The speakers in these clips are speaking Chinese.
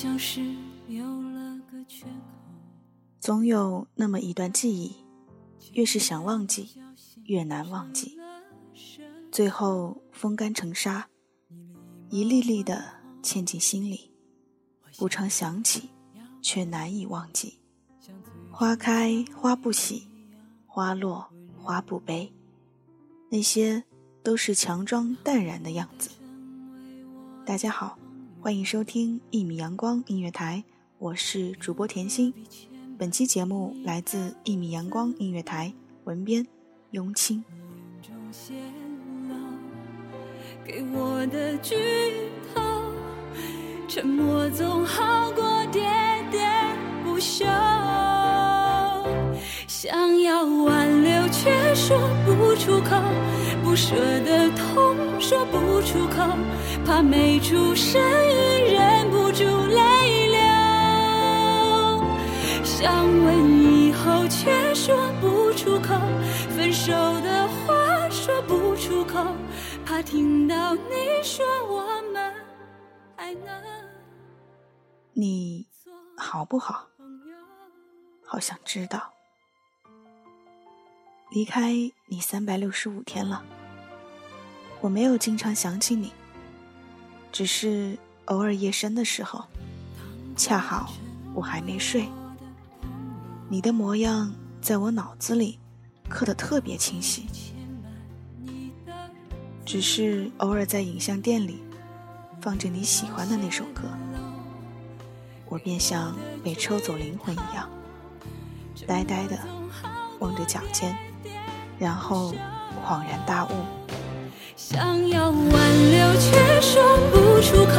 像是有了个缺口。总有那么一段记忆，越是想忘记，越难忘记，最后风干成沙，一粒粒的嵌进心里，不常想起，却难以忘记。花开花不喜，花落花不悲，那些都是强装淡然的样子。大家好。欢迎收听一米阳光音乐台，我是主播甜心。本期节目来自一米阳光音乐台，文编雍清。给我的剧透，沉默总好过喋喋不休。想要挽留却说不出口，不舍得痛说不出口，怕没出声音忍不住泪流。想问以后却说不出口，分手的话说不出口，怕听到你说我们还能。你好不好？好想知道。离开你三百六十五天了，我没有经常想起你，只是偶尔夜深的时候，恰好我还没睡，你的模样在我脑子里刻得特别清晰。只是偶尔在影像店里放着你喜欢的那首歌，我便像被抽走灵魂一样，呆呆的望着脚尖。然后恍然大悟，想要挽留却说不出口，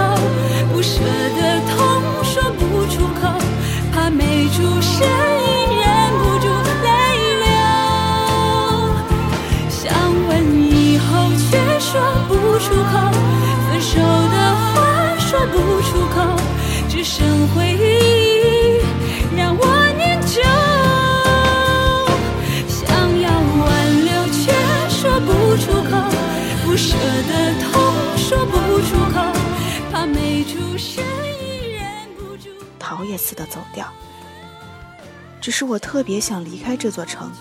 不舍的痛说不出口，逃也似的走掉。只是我特别想离开这座城，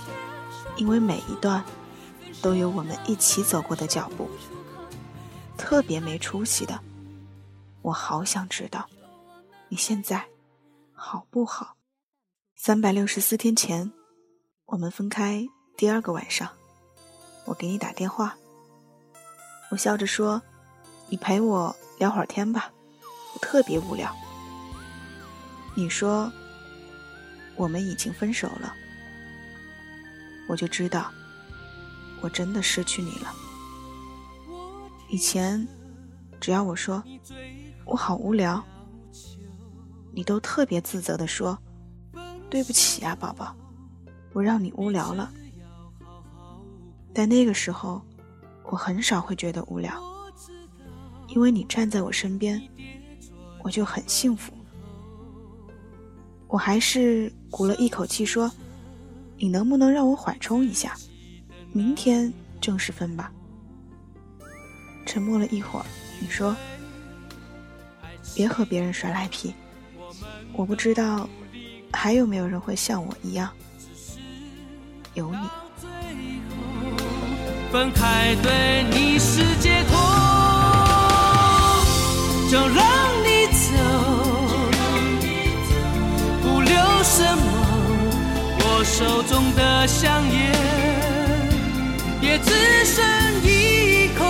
因为每一段都有我们一起走过的脚步。特别没出息的，我好想知道你现在好不好？三百六十四天前，我们分开第二个晚上，我给你打电话。我笑着说：“你陪我聊会儿天吧，我特别无聊。”你说我们已经分手了，我就知道我真的失去你了。以前只要我说我好无聊，你都特别自责的说：“对不起啊，宝宝，我让你无聊了。”但那个时候。我很少会觉得无聊，因为你站在我身边，我就很幸福。我还是鼓了一口气说：“你能不能让我缓冲一下，明天正式分吧？”沉默了一会儿，你说：“别和别人耍赖皮，我不知道还有没有人会像我一样有你。分开对你是解脱，就让手中的香烟也只剩一口，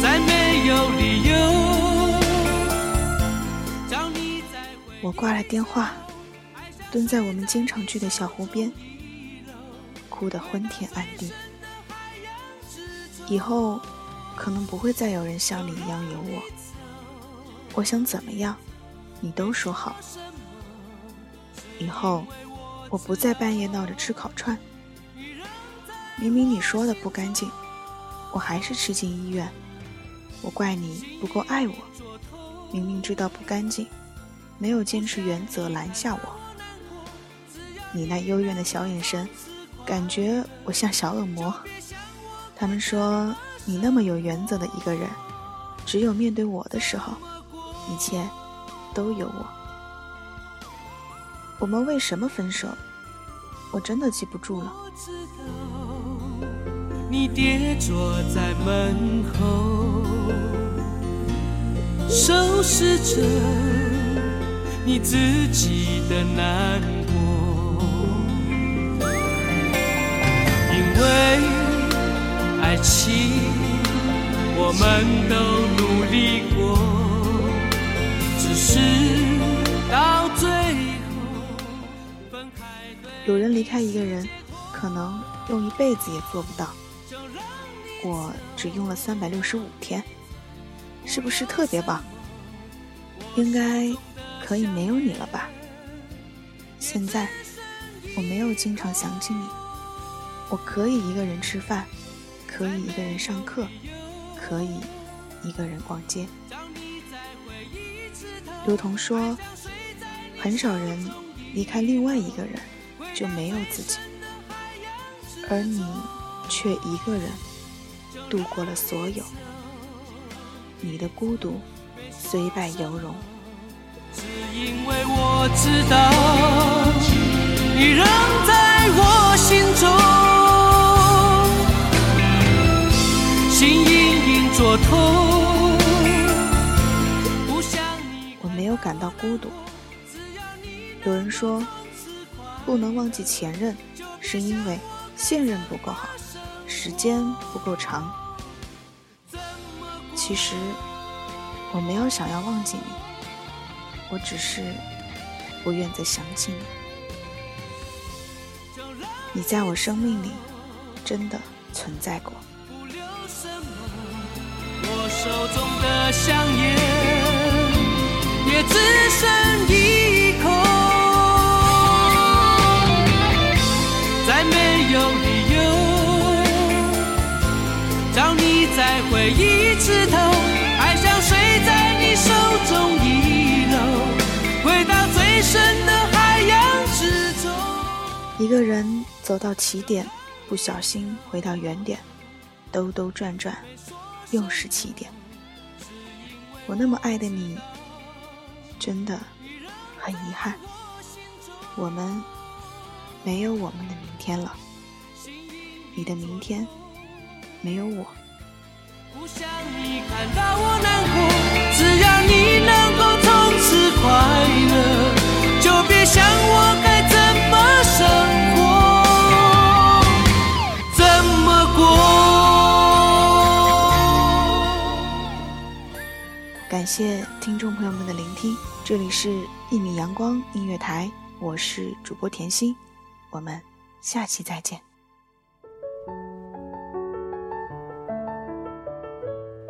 再没有理由叫你再回。我挂了电话，蹲在我们经常去的小湖边。哭得昏天暗地，以后可能不会再有人像你一样有我。我想怎么样，你都说好。以后我不再半夜闹着吃烤串，明明你说的不干净，我还是吃进医院。我怪你不够爱我，明明知道不干净，没有坚持原则拦下我。你那幽怨的小眼神。感觉我像小恶魔。他们说你那么有原则的一个人，只有面对我的时候，一切都有我。我们为什么分手？我真的记不住了。你跌坐在门口，收拾着你自己的难过，因。为爱情，我们都努力过，只是有人离开一个人，可能用一辈子也做不到。我只用了三百六十五天，是不是特别棒？应该可以没有你了吧？现在我没有经常想起你。我可以一个人吃饭，可以一个人上课，可以一个人逛街。刘同说，很少人离开另外一个人就没有自己，而你却一个人度过了所有。你的孤独虽败犹荣，只因为我知道你仍在我心中。我没有感到孤独。有人说，不能忘记前任，是因为现任不够好，时间不够长。其实，我没有想要忘记你，我只是不愿再想起你。你在我生命里真的存在过。手中的香烟也只剩一一次头，爱像水在你手中遗漏，回到最深的海洋之中。一个人走到起点，不小心回到原点，兜兜转转。又是起点，我那么爱的你，真的很遗憾，我们没有我们的明天了，你的明天没有我。不想你看到我难过，只要你能够从此快乐，就别想我该怎么生活。怎么过感谢听众朋友们的聆听，这里是《一米阳光音乐台》，我是主播甜心，我们下期再见。